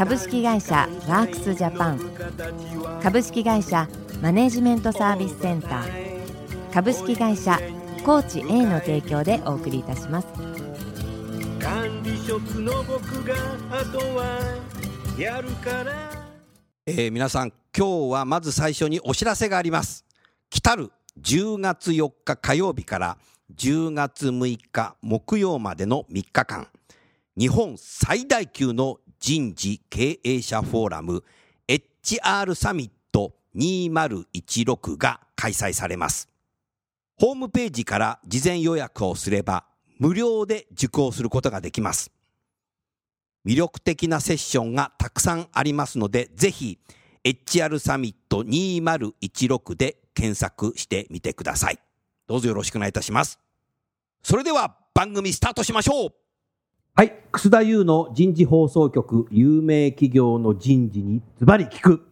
株式会社ワークスジャパン。株式会社マネジメントサービスセンター。株式会社コーチ A の提供でお送りいたします。管理職の僕があとはやるからえー、皆さん今日はまず最初にお知らせがあります。来たる10月4日火曜日から10月6日木曜までの3日間。日本最大級の人事経営者フォーラム HR サミット2016が開催されます。ホームページから事前予約をすれば無料で受講することができます。魅力的なセッションがたくさんありますので、ぜひ HR サミット2016で検索してみてください。どうぞよろしくお願いいたします。それでは番組スタートしましょうはい。楠田優の人事放送局、有名企業の人事にズバリ聞く。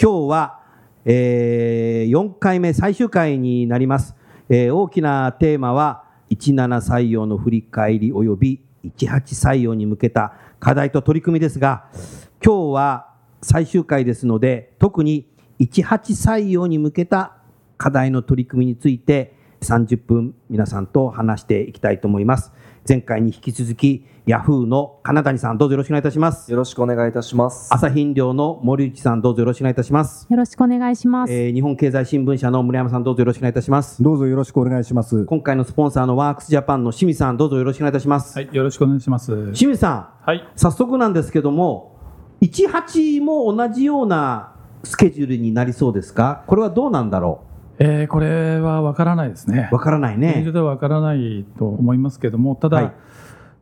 今日は、えー、4回目最終回になります。えー、大きなテーマは、17採用の振り返り及び18採用に向けた課題と取り組みですが、今日は最終回ですので、特に18採用に向けた課題の取り組みについて30分皆さんと話していきたいと思います。前回に引き続き、ヤフーの金谷さん、どうぞよろしくお願いいたします。よろしくお願いいたします。朝日飲料の森内さん、どうぞよろしくお願いいたします。よろしくお願いします。えー、日本経済新聞社の村山さん、どうぞよろしくお願いいたします。どうぞよろしくお願いします。今回のスポンサーのワークスジャパンの清水さん、どうぞよろしくお願いいたします。はい、よろしくお願いします。清水さん、はい、早速なんですけども、18も同じようなスケジュールになりそうですか？これはどうなんだろう？えー、これは分からないですね。分からないね。現状では分からないと思いますけども、ただ、はい、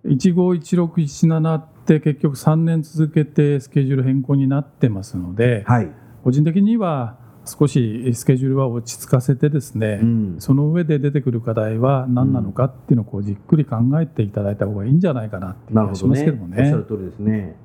151617って結局3年続けてスケジュール変更になってますので、はい、個人的には少しスケジュールは落ち着かせてですね、うん、その上で出てくる課題は何なのかっていうのをこうじっくり考えていただいた方がいいんじゃないかなっていう気がしますけどもね。ねおっしゃる通りですね。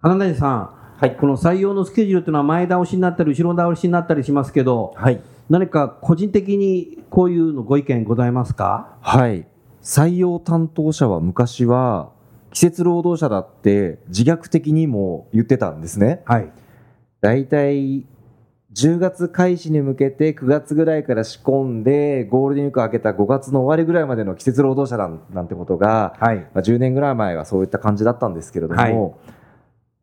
花谷さん、はい、この採用のスケジュールというのは前倒しになったり後ろ倒しになったりしますけど、はい、何か個人的にこういうのご意見ございますか？はい採用担当者は昔は季節労働者だって自虐的にも言ってたんですね。はい。大体10月開始に向けて9月ぐらいから仕込んでゴールデンウィーク明けた5月の終わりぐらいまでの季節労働者なんてことが、はいまあ、10年ぐらい前はそういった感じだったんですけれども、はい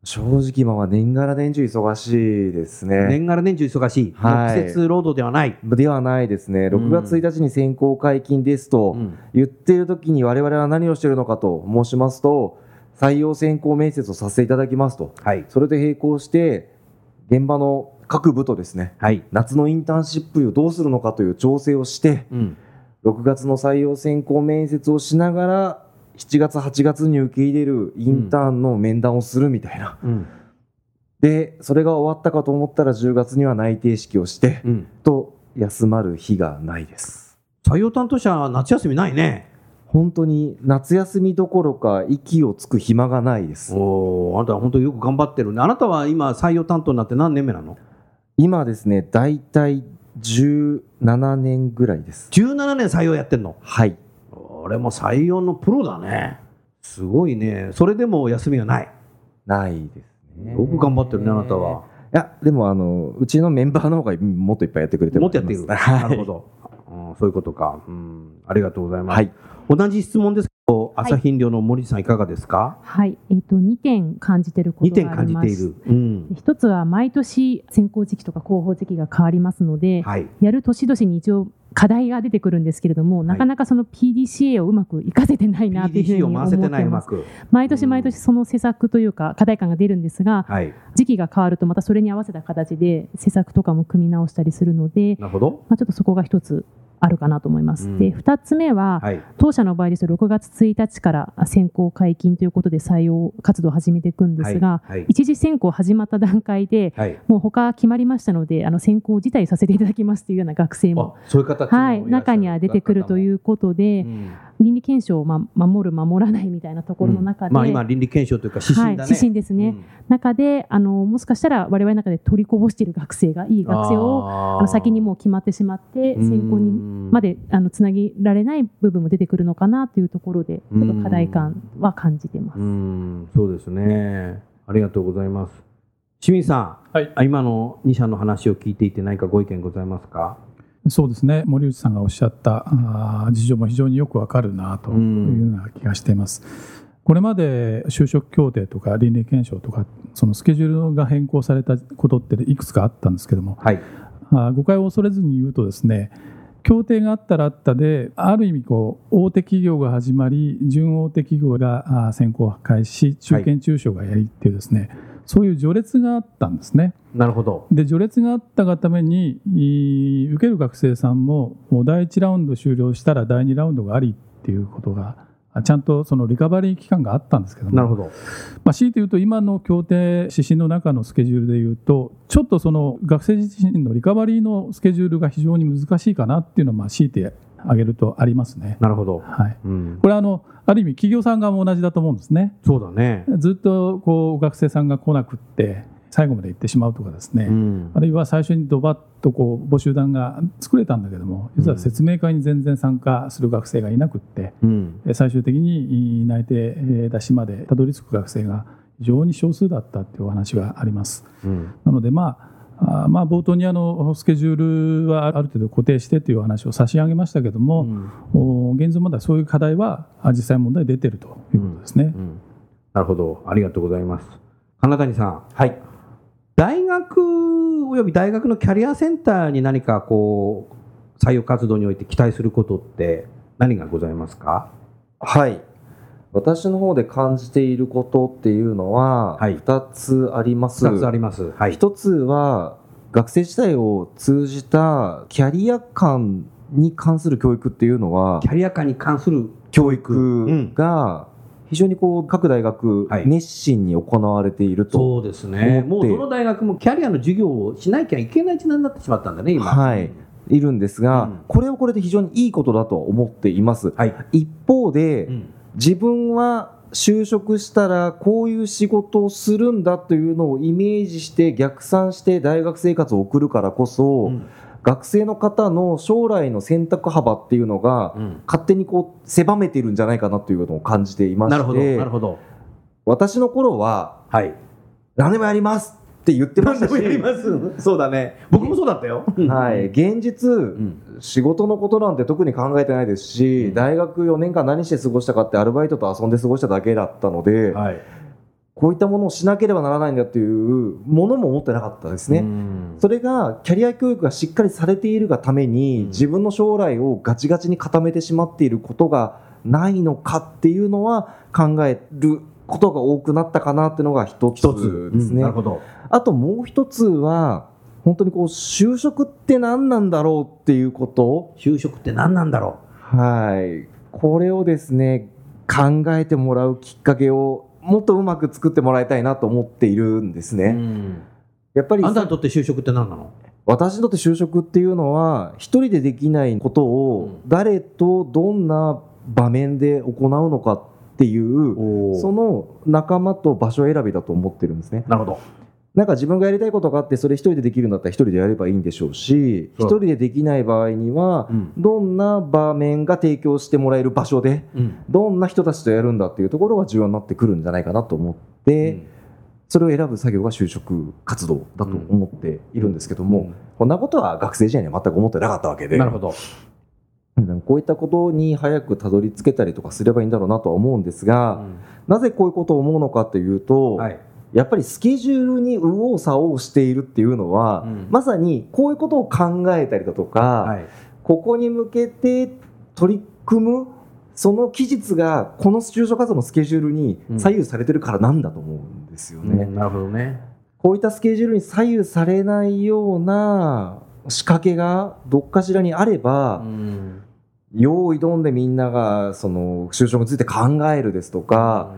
正直今は年がら年中忙しいですね。年がら年中忙しい。はい、季節労働ではない。ではないですね。6月1日に選考解禁ですと言っている時に我々は何をしているのかと申しますと、採用選考面接をさせていただきますと。はい、それで並行して、現場の各部とですね、はい、夏のインターンシップをどうするのかという調整をして、うん、6月の採用選考面接をしながら7月8月に受け入れるインターンの面談をするみたいな、うん、でそれが終わったかと思ったら10月には内定式をして、うん、と休まる日がないです。採用担当者は夏休みないね。本当に夏休みどころか息をつく暇がないです。おあなたは本当によく頑張ってるね。あなたは今採用担当になって何年目なの？今ですね大体17年ぐらいです。17年採用やってんの？はいこれも採用のプロだね。すごいね。それでも休みはない。ないですね。よく頑張ってるね、あなたは。いや、でも、あの、うちのメンバーの方がもっといっぱいやってくれてる。もっとやってる。なるほど。うん、そういうことか。うん。ありがとうございます。はい。同じ質問です朝日飲料の森さんいかがですか？はい、えっ、ー、と2点感じてることがあります。2点感じている。うん、一つは毎年選考時期とか広報時期が変わりますので、はい、やる年々に一応課題が出てくるんですけれども、なかなかその PDCA をうまくいかせてないなというふうに思ってます。毎年毎年その施策というか課題感が出るんですが、はい、時期が変わるとまたそれに合わせた形で施策とかも組み直したりするので、なるほど。まあちょっとそこが一つあるかなと思います。うん、で2つ目は、はい、当社の場合ですと6月1日から選考解禁ということで採用活動を始めていくんですが、はいはい、一次選考始まった段階で、もう他決まりましたのであの選考自体させていただきますというような学生もそういう形はい、中には出てくるということで、うん、倫理検証を、ま、守る守らないみたいなところの中で、まあ、今倫理検証というか指針だね、指針ですね、中であのもしかしたら我々の中で取りこぼしている学生がいい学生をあの先にもう決まってしまって選考にまであのつなげられない部分も出てくるのかなというところでちょっと課題感は感じてます。そうですね。ありがとうございます。清水さん、はい、今の2社の話を聞いていて何かご意見ございますか？そうですね。森内さんがおっしゃったあ事情も非常によくわかるなというような気がしています。これまで就職協定とか倫理検証とかそのスケジュールが変更されたことっていくつかあったんですけども、はい、あ誤解を恐れずに言うとですね協定があったらあったである意味こう大手企業が始まり準大手企業が先行破壊し中堅中小がやりっていうですね、はい、そういう序列があったんですね。なるほどで序列があったがために受ける学生さんももう第1ラウンド終了したら第2ラウンドがありっていうことがちゃんとそのリカバリー期間があったんですけども、なるほどまあ、強いて言うと、今の協定指針の中のスケジュールでいうと、ちょっとその学生自身のリカバリーのスケジュールが非常に難しいかなっていうのは、まあ、強いてあげるとありますね。なるほど。はい。うん、これあの、ある意味企業さん側も同じだと思うんですね。そうだね。ずっとこう学生さんが来なくって、最後まで行ってしまうとかですね、うん、あるいは最初にドバッとこう募集団が作れたんだけども実は説明会に全然参加する学生がいなくって、うん、最終的に内定出しまでたどり着く学生が非常に少数だったっていうお話があります。うん、なのでまああまあ、冒頭にあのスケジュールはある程度固定してというお話を差し上げましたけども、うん、現状まだそういう課題は実際問題出てるということですね、うん。うん、なるほど。ありがとうございます。花谷さん、はい、大学および大学のキャリアセンターに何かこう採用活動において期待することって何がございますか？はい。私の方で感じていることっていうのは2つあります。はい、2つあります。はい、1つは学生時代を通じたキャリア感に関する教育っていうのはキャリア感に関する教育。が非常にこう各大学、熱心に行われているとそうですね。もうどの大学もキャリアの授業をしなきゃいけない時代になってしまったんだね今。はい。いるんですが、うん、これはこれで非常にいいことだと思っています、はい、一方で、うん、自分は就職したらこういう仕事をするんだというのをイメージして逆算して大学生活を送るからこそ、うん学生の方の将来の選択幅っていうのが、勝手にこう狭めているんじゃないかなということを感じていましてなるほどなるほど。私の頃は、はい、何でもやりますって言ってましたしそうだね。僕もそうだったよ。はい。現実、うん、仕事のことなんて特に考えてないですし、うん、大学4年間何して過ごしたかってアルバイトと遊んで過ごしただけだったので、はいこういったものをしなければならないんだというものも持ってなかったですね。それがキャリア教育がしっかりされているがために自分の将来をガチガチに固めてしまっていることがないのかっていうのは考えることが多くなったかなっていうのが一つですね。あともう一つは本当にこう就職って何なんだろうっていうこと。就職って何なんだろう。はい。これをですね考えてもらうきっかけをもっとうまく作ってもらいたいなと思っているんですね。やっぱりあんたにとって就職って何なの？私にとって就職っていうのは一人でできないことを誰とどんな場面で行うのかっていうその仲間と場所選びだと思ってるんですね。なるほどなんか自分がやりたいことがあってそれ一人でできるんだったら一人でやればいいんでしょうし一人でできない場合には、どんな場面が提供してもらえる場所で、どんな人たちとやるんだっていうところが重要になってくるんじゃないかなと思って、それを選ぶ作業が就職活動だと思っているんですけども、こんなことは学生時代には全く思ってなかったわけで。なるほど。こういったことに早くたどり着けたりとかすればいいんだろうなとは思うんですが、なぜこういうことを思うのかというと、はいやっぱりスケジュールに右往左往しているっていうのは、うん、まさにこういうことを考えたりだとか、はい、ここに向けて取り組むその期日がこの就職活動のスケジュールに左右されてるからなんだと思うんですよね。うん、なるほどね。こういったスケジュールに左右されないような仕掛けがどっかしらにあれば、うん。用意どんでみんながその就職について考えるですとか、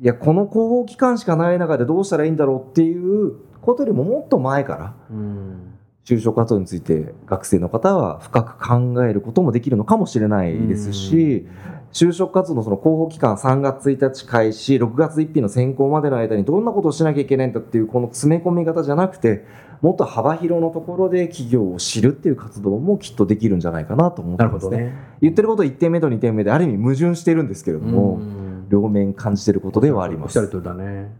いやこの広報期間しかない中でどうしたらいいんだろうっていうことよりももっと前から、就職活動について学生の方は深く考えることもできるのかもしれないですし、就職活動のその広報期間3月1日開始6月1日の選考までの間にどんなことをしなきゃいけないんだっていうこの詰め込み方じゃなくてもっと幅広のところで企業を知るっていう活動もきっとできるんじゃないかなと思ってますね。ね。言ってること1点目と2点目である意味矛盾してるんですけれども両面感じてることではあります。おっしゃるだね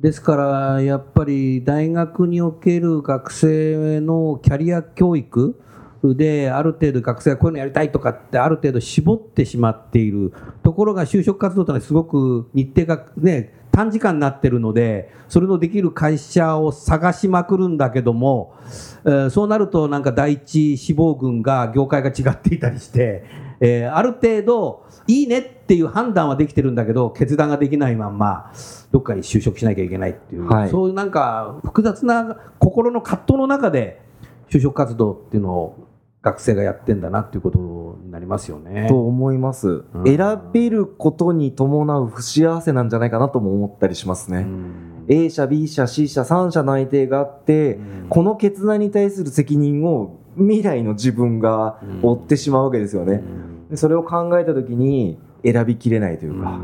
ですからやっぱり大学における学生のキャリア教育である程度学生がこういうのやりたいとかってある程度絞ってしまっているところが就職活動というのはすごく日程がね短時間になってるのでそれのできる会社を探しまくるんだけども、えー、そうなるとなんか第一志望群が業界が違っていたりして、えー、ある程度いいねっていう判断はできてるんだけど決断ができないまんまどっかに就職しなきゃいけないっていう、はい、そういうなんか複雑な心の葛藤の中で就職活動っていうのを学生がやってんだなっていうことになりますよね。と思います、うん、選べることに伴う不幸せなんじゃないかなとも思ったりしますね。うん、A 社 B 社 C 社3社内定があって、うん、この決断に対する責任を未来の自分が負ってしまうわけですよね。でそれを考えた時に選びきれないというか。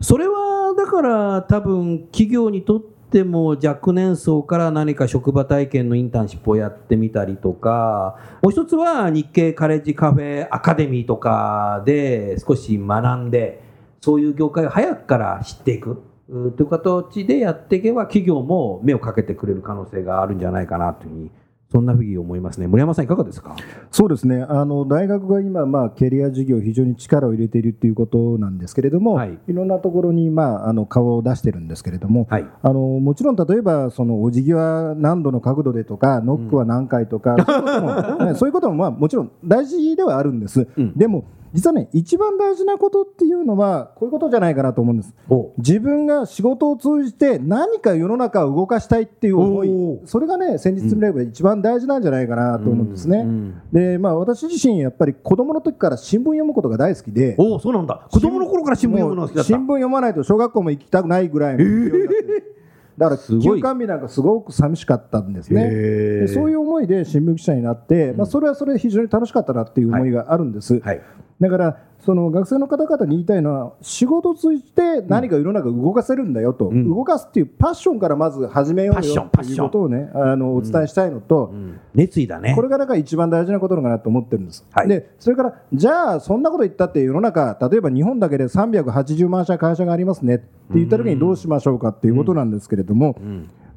それはだから多分企業にとっても若年層から何か職場体験のインターンシップをやってみたりとかもう一つは日系カレッジカフェアカデミーとかで少し学んでそういう業界を早くから知っていくという形でやっていけば企業も目をかけてくれる可能性があるんじゃないかなというふうにそんなふうに思いますね。森山さんいかがですか？そうですね。あの大学が今まあキャリア事業非常に力を入れているということなんですけれども、はい、いろんなところにまああの顔を出してるんですけれども、はい、あのもちろん例えばそのお辞儀は何度の角度でとかノックは何回とか、うん、そういうことも、ね、そういうこともまあもちろん大事ではあるんです。うん、でも実はね一番大事なことっていうのはこういうことじゃないかなと思うんです。自分が仕事を通じて何か世の中を動かしたいっていう思い。それがね先日見れば一番大事なんじゃないかなと思うんですね、うん。うん、でまあ私自身やっぱり子供の時から新聞読むことが大好きで。おそうなんだ。子供の頃から新聞読むの好きだった。新聞読まないと小学校も行きたくないぐらいの、えーだから休館日なんかすごく寂しかったんですね。でそういう思いで新聞記者になって、まあ、それはそれで非常に楽しかったなっていう思いがあるんです、はいはいだからその学生の方々に言いたいのは仕事を通じて何か世の中動かせるんだよと、うん、動かすっていうパッションからまず始めようよということをねあのお伝えしたいのと、うん。うん、熱意だね。これがだから一番大事なことなのかなと思ってるんです、はい、でそれからじゃあそんなこと言ったって世の中例えば日本だけで380万社会社がありますねって言った時にどうしましょうかっていうことなんですけれども、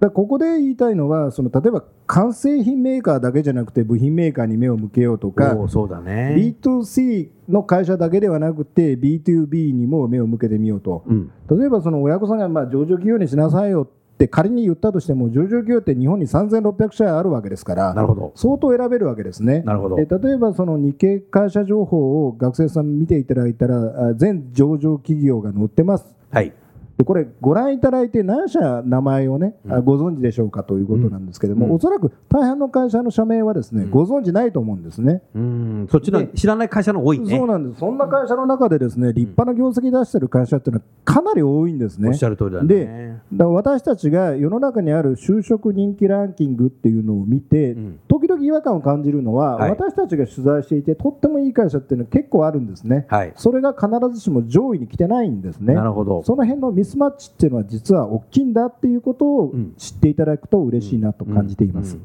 だここで言いたいのはその例えば完成品メーカーだけじゃなくて部品メーカーに目を向けようとかそうだ、ね、B2C の会社だけではなくて B2B にも目を向けてみようと、うん、例えばその親御さんがまあ上場企業にしなさいよって仮に言ったとしても上場企業って日本に3600社あるわけですからなるほど。相当選べるわけですね。なるほど。例えばその日系会社情報を学生さん見ていただいたら全上場企業が載ってます。はいでこれご覧いただいて何社名前をね、うん、ご存知でしょうかということなんですけれども、うん、おそらく大半の会社の社名はですね、うん、ご存知ないと思うんですね。うんそっちの知らない会社の多いね。そうなんです。そんな会社の中でですね、立派な業績出してる会社っていうのはかなり多いんですね。おっしゃる通りだね。で、だ私たちが世の中にある就職人気ランキングっていうのを見て、時々違和感を感じるのは、はい、私たちが取材していてとってもいい会社っていうのは結構あるんですね。はい、それが必ずしも上位に来てないんですね。なるほど。その辺のミスマッチっていうのは実は大きいんだっていうことを知っていただくと嬉しいなと感じています。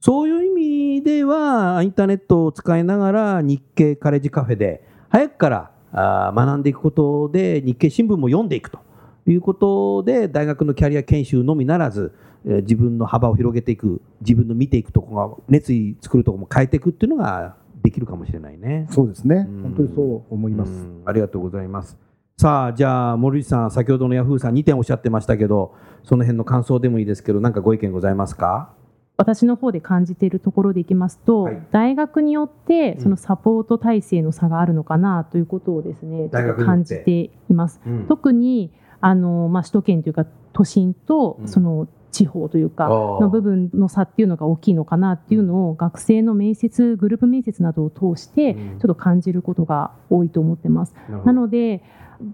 そういう意味ではインターネットを使いながら日経カレッジカフェで早くからあ学んでいくことで日経新聞も読んでいくということで大学のキャリア研修のみならず自分の幅を広げていく自分の見ていくところが熱意作るところも変えていくっていうのができるかもしれないね。そうですね、本当にそう思います。ありがとうございます。さあじゃあ森内さん先ほどのヤフーさん2点おっしゃってましたけどその辺の感想でもいいですけど何かご意見ございますか？私の方で感じているところでいきますと、はい、大学によってそのサポート体制の差があるのかなということをですね、うん、感じています。うん、特にあの、まあ、首都圏というか都心とその地方というかの部分の差っていうのが大きいのかなっていうのを学生の面接グループ面接などを通してちょっと感じることが多いと思ってます。なので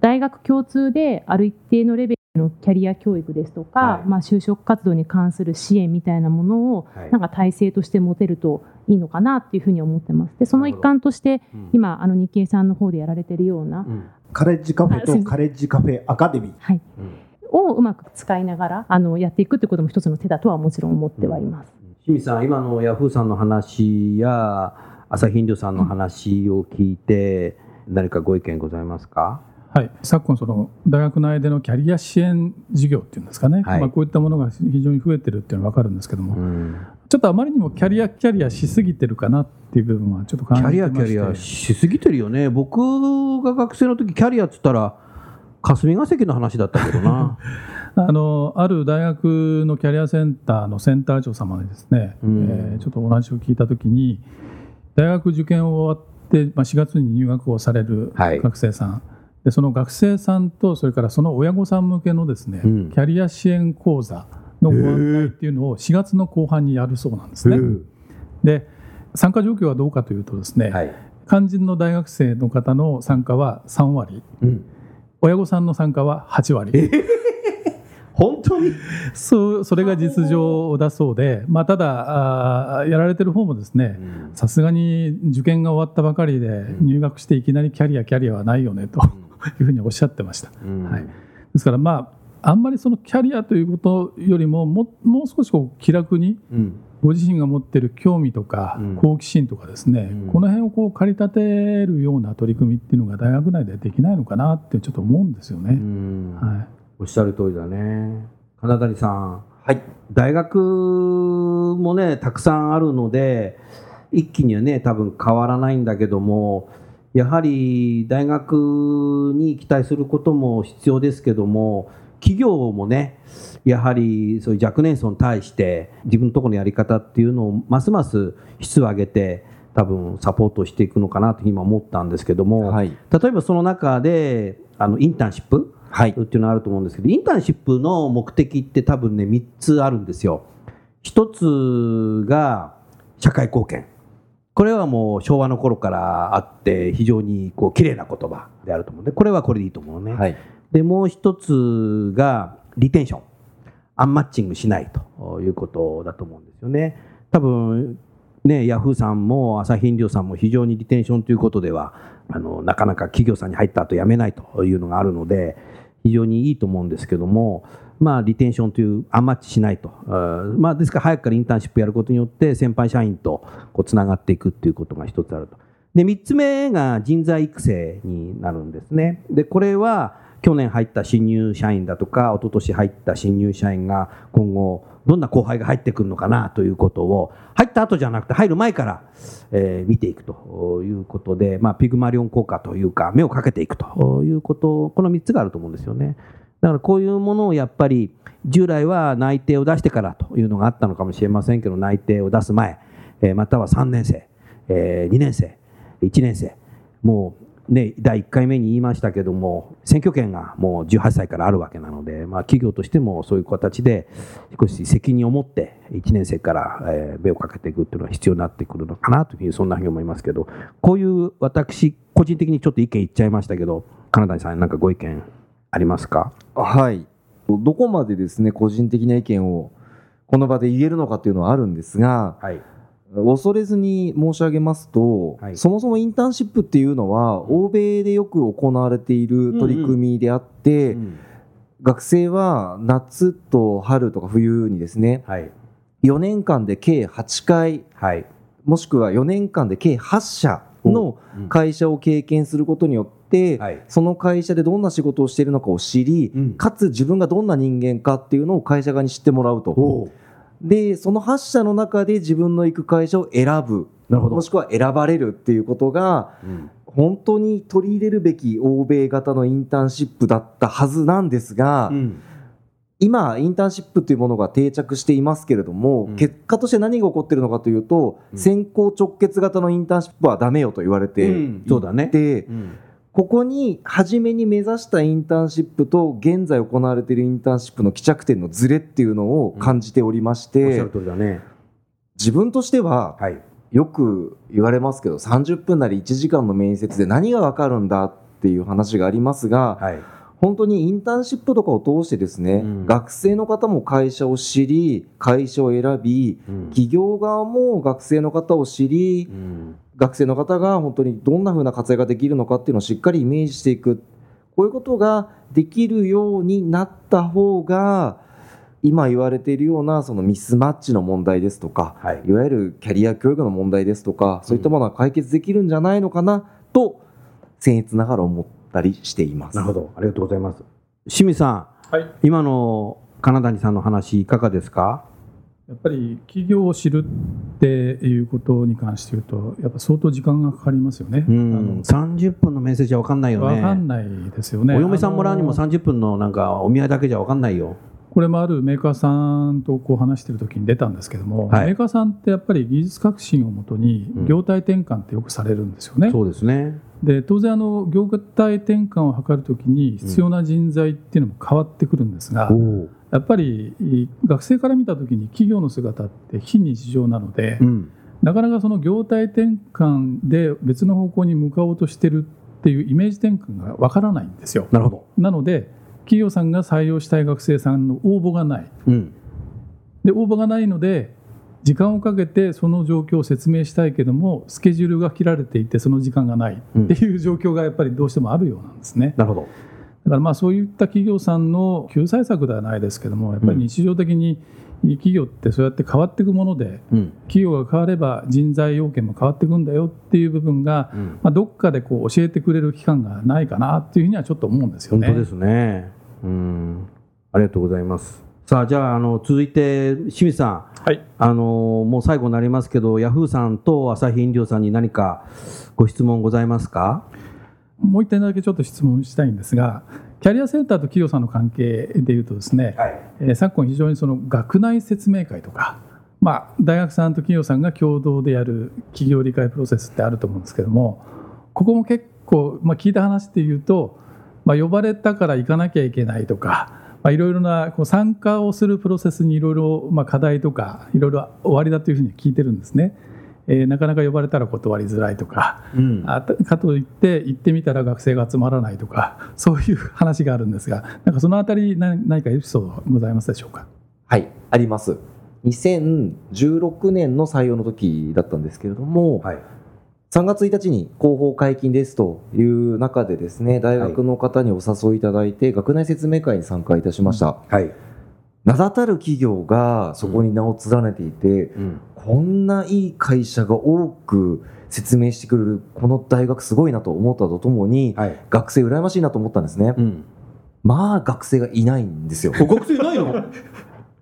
大学共通である一定のレベルのキャリア教育ですとか、はい、まあ、就職活動に関する支援みたいなものを、なんか体制として持てるといいのかなっていうふうに思ってます。でその一環として、うん、今あの日経さんの方でやられてるような、うん、カレッジカフェとカレッジカフェアカデミー、はい、をうまく使いながらあのやっていくってことも一つの手だとはもちろん思ってはいます。清水さん今のヤフーさんの話や朝日飲料さんの話を聞いて、何かご意見ございますか？はい、昨今その大学内でのキャリア支援事業っていうんですかね、はい、まあ、こういったものが非常に増えてるっていうのは分かるんですけども、うん、ちょっとあまりにもキャリアキャリアしすぎてるかなっていう部分はちょっと感じてキャリアキャリアしすぎてるよね。僕が学生の時キャリアっつったら霞が関の話だったけどな。あのある大学のキャリアセンターのセンター長様にですね、うん、えー、ちょっとお話を聞いた時に大学受験を終わって、まあ、4月に入学をされる学生さん、はいでその学生さんとそれからその親御さん向けのですね、うん、キャリア支援講座のご案内っていうのを4月の後半にやるそうなんですね。で参加状況はどうかというとですね、はい、肝心の大学生の方の参加は3割、うん、親御さんの参加は8割。本当に？そうそれが実情だそうで、まあ、ただあやられてる方もですねさすがに受験が終わったばかりで入学していきなりキャリアキャリアはないよねというふうにおっしゃってました。はい、ですからまああんまりそのキャリアということよりもももう少しこう気楽に、ご自身が持っている興味とか好奇心とかですね、この辺をこう駆り立てるような取り組みっていうのが大学内でできないのかなってちょっと思うんですよね。はいおっしゃる通りだね。金谷さん。はい。大学もね、たくさんあるので、一気にはね、多分変わらないんだけども、やはり大学に期待することも必要ですけども、企業もね、やはりそういう若年層に対して自分のところのやり方っていうのをますます質を上げて多分サポートしていくのかなと今思ったんですけども、はい、例えばその中であのインターンシップはい、っていうのがあると思うんですけど、インターンシップの目的って多分ね、3つあるんですよ。1つが社会貢献。これはもう昭和の頃からあって、非常にこう綺麗な言葉であると思うんで、これはこれでいいと思うね。はい、で、もう1つがリテンション。アンマッチングしないということだと思うんですよね。多分ね、ヤフーさんも朝日飲料さんも非常にリテンションということではあのなかなか企業さんに入った後辞めないというのがあるので非常にいいと思うんですけども、まあ、リテンションというアンマッチしないと、まあ、ですから早くからインターンシップやることによって先輩社員とこうつながっていくっていうことが一つあると。で3つ目が人材育成になるんですね。でこれは去年入った新入社員だとか一昨年入った新入社員が今後どんな後輩が入ってくるのかなということを入った後じゃなくて入る前から、えー、見ていくということで、まあ、ピグマリオン効果というか目をかけていくということこの3つがあると思うんですよね。だからこういうものをやっぱり従来は内定を出してからというのがあったのかもしれませんけど内定を出す前、え、または3年生、え、2年生1年生もうね、第1回目に言いましたけども選挙権がもう18歳からあるわけなので、まあ、企業としてもそういう形で少し責任を持って1年生から、え目をかけていくっていうのは必要になってくるのかなというふうにそんなふうに思いますけどこういう私個人的にちょっと意見言っちゃいましたけど金谷さん何かご意見ありますか？はい。どこまでですね個人的な意見をこの場で言えるのかというのはあるんですが、はい。恐れずに申し上げますと、はい、そもそもインターンシップっていうのは、欧米でよく行われている取り組みであって、うんうん、学生は夏と春とか冬にですね、はい、4年間で計8回、はい、もしくは4年間で計8社の会社を経験することによって、はい、その会社でどんな仕事をしているのかを知り、うん、かつ自分がどんな人間かっていうのを会社側に知ってもらうと。でその8社の中で自分の行く会社を選ぶ。もしくは選ばれるっていうことが、うん、本当に取り入れるべき欧米型のインターンシップだったはずなんですが、うん、今インターンシップというものが定着していますけれども、うん、結果として何が起こっているのかというと、先行直結型のインターンシップはダメよと言われていて、そうだねここに初めに目指したインターンシップと現在行われているインターンシップの帰着点のズレっていうのを感じておりまして、自分としては、はい、よく言われますけど30分なり1時間の面接で何が分かるんだっていう話がありますが、はい、本当にインターンシップとかを通してですね、うん、学生の方も会社を知り会社を選び、うん、企業側も学生の方を知り、うん、学生の方が本当にどんなふうな活躍ができるのかっていうのをしっかりイメージしていく。こういうことができるようになった方が今言われているようなそのミスマッチの問題ですとか、はい、いわゆるキャリア教育の問題ですとかそういったものは解決できるんじゃないのかなと僭越ながら思ったりしています。なるほど。ありがとうございます。清水さん、はい、今の金谷さんの話いかがですか？やっぱり企業を知るっていうことに関して言うと、やっぱ相当時間がかかりますよね。うん、あの30分の面接じゃ分かんないよね。分かんないですよね。お嫁さんもらうにも30分のなんかお見合いだけじゃ分かんないよ。これもあるメーカーさんとこう話してる時に出たんですけども、はい、メーカーさんってやっぱり技術革新をもとに業態転換ってよくされるんですよね。うん、そうですねで当然あの業態転換を図るときに必要な人材っていうのも変わってくるんですが、うん、やっぱり学生から見た時に企業の姿って非日常なので、うん、なかなかその業態転換で別の方向に向かおうとしてるっていうイメージ転換がわからないんですよ。なるほど。なので企業さんが採用したい学生さんの応募がない、うん、で応募がないので時間をかけてその状況を説明したいけどもスケジュールが切られていてその時間がないっていう状況がやっぱりどうしてもあるようなんですね。なるほどだからまあそういった企業さんの救済策ではないですけどもやっぱり日常的に企業ってそうやって変わっていくもので、うん、企業が変われば人材要件も変わっていくんだよっていう部分が、うん、まあ、どっかでこう教えてくれる機関がないかなっていうふうにはちょっと思うんですよね。本当ですね。うん。ありがとうございます。さあじゃああの続いて清水さん、はい、あのもう最後になりますけどヤフーさんと朝日飲料さんに何かご質問ございますか？もう一点だけちょっと質問したいんですが、キャリアセンターと企業さんの関係でいうとですね、はい、えー、昨今非常にその学内説明会とか、まあ、大学さんと企業さんが共同でやる企業理解プロセスってあると思うんですけども、ここも結構、まあ、聞いた話でいうと、まあ、呼ばれたから行かなきゃいけないとか、まあ、いろいろなこう参加をするプロセスにいろいろまあ課題とかいろいろ終わりだというふうに聞いてるんですね。えー、なかなか呼ばれたら断りづらいとか、うん、あかといって行ってみたら学生が集まらないとか そういう話があるんですがなんかそのあたり何何かエピソードございますでしょうか？はいあります。2016年の採用の時だったんですけれども、はい、3月1日に広報解禁ですという中でですね大学の方にお誘いいただいて、はい、学内説明会に参加いたしました、はい名だたる企業がそこに名を連ねていて、うん、こんないい会社が多く説明してくれるこの大学すごいなと思ったとともに、はい、学生羨ましいなと思ったんですね、うん、まあ学生がいないんですよ。学生いないの？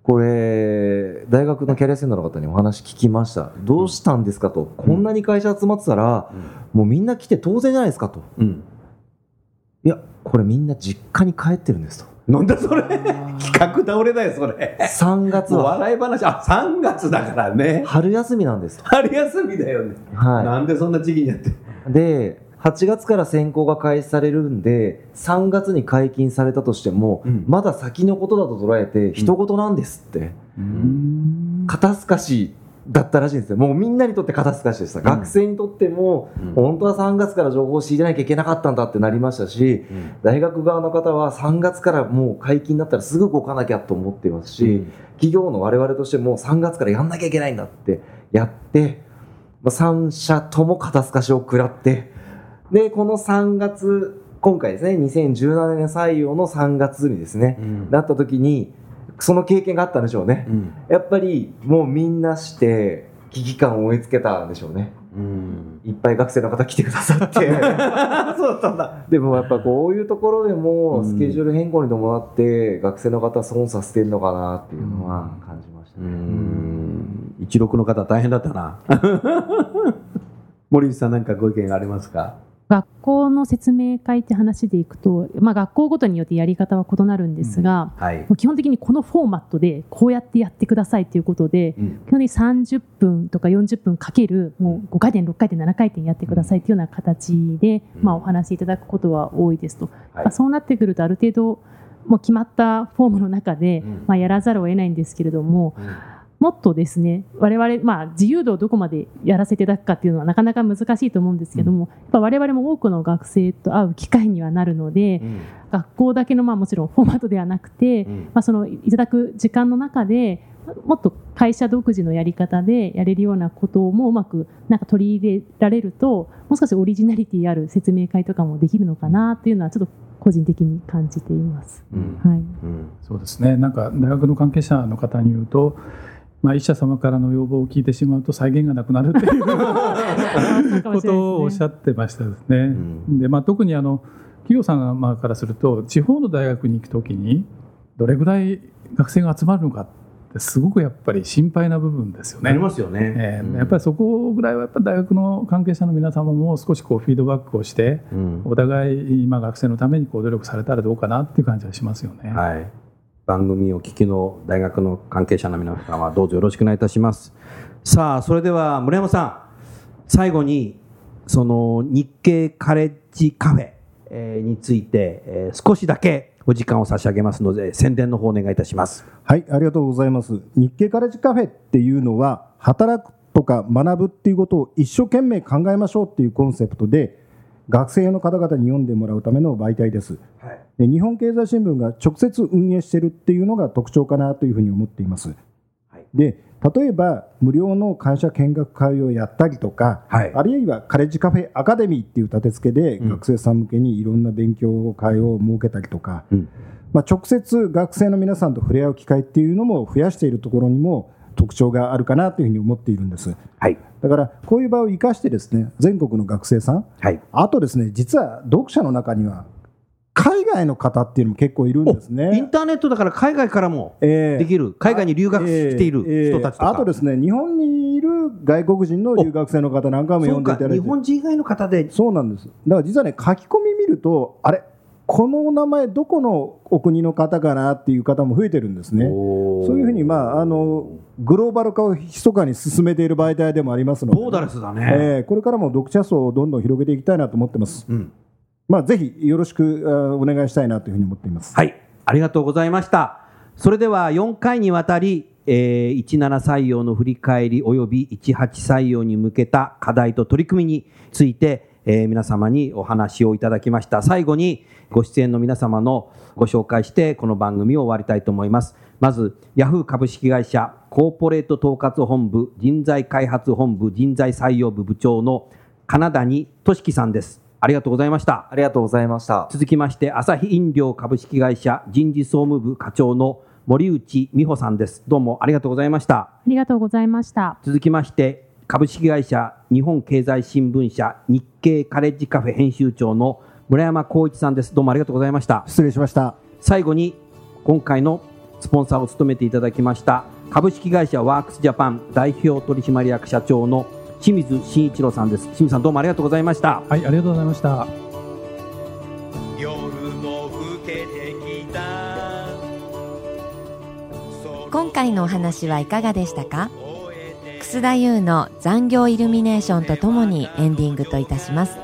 これ大学のキャリアセンターの方にお話聞きました。どうしたんですかと、こんなに会社集まってたら、もうみんな来て当然じゃないですかと、いやこれみんな実家に帰ってるんですとなんだそれ？企画倒れだよそれ。3月は。笑い話。あ3月だからね。春休みなんです春休みだよね、はい、なんでそんな時期にやって？で8月から選考が開始されるんで3月に解禁されたとしても、うん、まだ先のことだと捉えて人事なんですって、うん、肩透かしだったらしいんですよ。もうみんなにとって肩透かしでした。うん、学生にとっても、うん、本当は3月から情報を仕入れなきゃいけなかったんだってなりましたし、うん、大学側の方は3月からもう解禁になったらすぐ動かなきゃと思っていますし、企業の我々としても3月からやんなきゃいけないんだってやって、まあ、3社とも肩透かしを食らって、で、この3月、今回ですね、2017年採用の3月にですね、なった時に、その経験があったんでしょうね、うん、やっぱりもうみんなして危機感を追いつけたんでしょうね、うん、いっぱい学生の方来てくださって。そうだったんだ。でもやっぱこういうところでもスケジュール変更に伴って学生の方損させてるのかなっていうのは感じましたね、うん、16の方大変だったな。森内さん何かご意見ありますか？学校の説明会って話でいくと、まあ、学校ごとによってやり方は異なるんですが、うん。はい、基本的にこのフォーマットでこうやってやってくださいということで、うん、基本的に30分とか40分かけるもう5回転6回転7回転やってくださいというような形で、うん、まあ、お話しいただくことは多いですと、はい、そうなってくるとある程度もう決まったフォームの中で、まあ、やらざるを得ないんですけれども。もっとですね我々、まあ、自由度をどこまでやらせていただくかっていうのはなかなか難しいと思うんですけども、うん、やっぱ我々も多くの学生と会う機会にはなるので、うん、学校だけの、まあ、もちろんフォーマットではなくて、うん、まあ、そのいただく時間の中でもっと会社独自のやり方でやれるようなこともうまくなんか取り入れられるともしかしてオリジナリティある説明会とかもできるのかなっていうのはちょっと個人的に感じています。はい。そうですね。なんか大学の関係者の方に言うとまあ、医者様からの要望を聞いてしまうと再現がなくなるっていう ことをおっしゃってましたですね。うん、でまあ、特にあの企業さんからすると地方の大学に行くときにどれぐらい学生が集まるのかってすごくやっぱり心配な部分ですよね。ありますよね、えー、やっぱりそこぐらいはやっぱ大学の関係者の皆様も少しこうフィードバックをして、うん、お互い今学生のためにこう努力されたらどうかなっていう感じはしますよね。はい番組を聞きの大学の関係者の皆様どうぞよろしくお願いいたします。さあそれでは村山さん最後にその日経カレッジカフェについて少しだけお時間を差し上げますので宣伝の方お願いいたします。はいありがとうございます。日経カレッジカフェっていうのは働くとか学ぶっていうことを一生懸命考えましょうっていうコンセプトで学生の方々に読んでもらうための媒体です、はい、で日本経済新聞が直接運営しているっていうのが特徴かなというふうに思っています、はい、で例えば無料の会社見学会をやったりとか、はい、あるいはカレッジカフェアカデミーっていう立て付けで学生さん向けにいろんな勉強会を設けたりとか、うん、まあ、直接学生の皆さんと触れ合う機会っていうのも増やしているところにも特徴があるかなというふうに思っているんです。はい、だからこういう場を生かしてですね全国の学生さん、はい、あとですね実は読者の中には海外の方っていうのも結構いるんですね。インターネットだから海外からもできる、えー、海外に留学している人たちとか、えーえー、あとですね、日本にいる外国人の留学生の方なんかも読んでいただいて。日本人以外の方で。そうなんです。だから実はね、書き込み見ると、あれこの名前どこのお国の方かなっていう方も増えてるんですね。そういうふうに、まあ、あのグローバル化を密かに進めている媒体でもありますので、ボーダレスだね、えー、これからも読者層をどんどん広げていきたいなと思ってます。うん、まあ、ぜひよろしくお願いしたいなというふうに思っています。はい、ありがとうございました。それでは4回にわたり、えー、17採用の振り返り及び18採用に向けた課題と取り組みについてえー、皆様にお話をいただきました。最後にご出演の皆様のご紹介してこの番組を終わりたいと思います。まず、ヤフー株式会社コーポレート統括本部人材開発本部人材採用部部長の金谷俊樹さんです。ありがとうございました。ありがとうございました。続きまして、朝日飲料株式会社人事総務部課長の森内美穂さんです。どうもありがとうございました。ありがとうございました。続きまして、株式会社日本経済新聞社日経カレッジカフェ編集長の村山光一さんですどうもありがとうございました失礼しました最後に今回のスポンサーを務めていただきました株式会社ワークスジャパン代表取締役社長の清水慎一郎さんです。清水さんどうもありがとうございました。はいありがとうございました。今回のお話はいかがでしたか？楠田優の残業イルミネーションとともにエンディングといたします。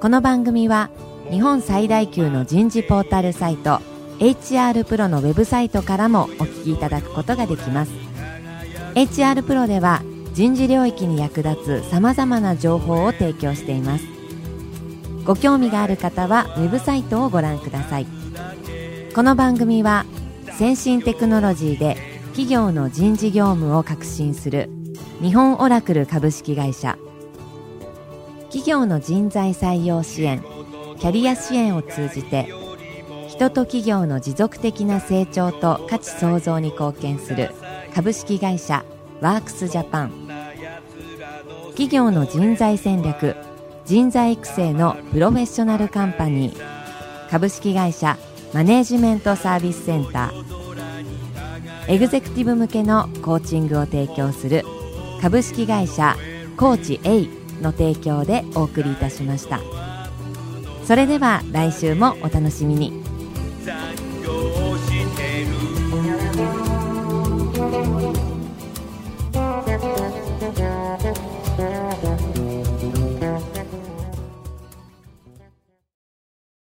この番組は日本最大級の人事ポータルサイト HR プロのウェブサイトからもお聞きいただくことができます。HR プロでは人事領域に役立つさまざまな情報を提供しています。ご興味がある方はウェブサイトをご覧ください。この番組は先進テクノロジーで企業の人事業務を革新する日本オラクル株式会社。企業の人材採用支援キャリア支援を通じて人と企業の持続的な成長と価値創造に貢献する株式会社ワークスジャパン。企業の人材戦略人材育成のプロフェッショナルカンパニー。株式会社マネージメントサービスセンター。エグゼクティブ向けのコーチングを提供する株式会社コーチ A の提供でお送りいたしました。それでは来週もお楽しみに。time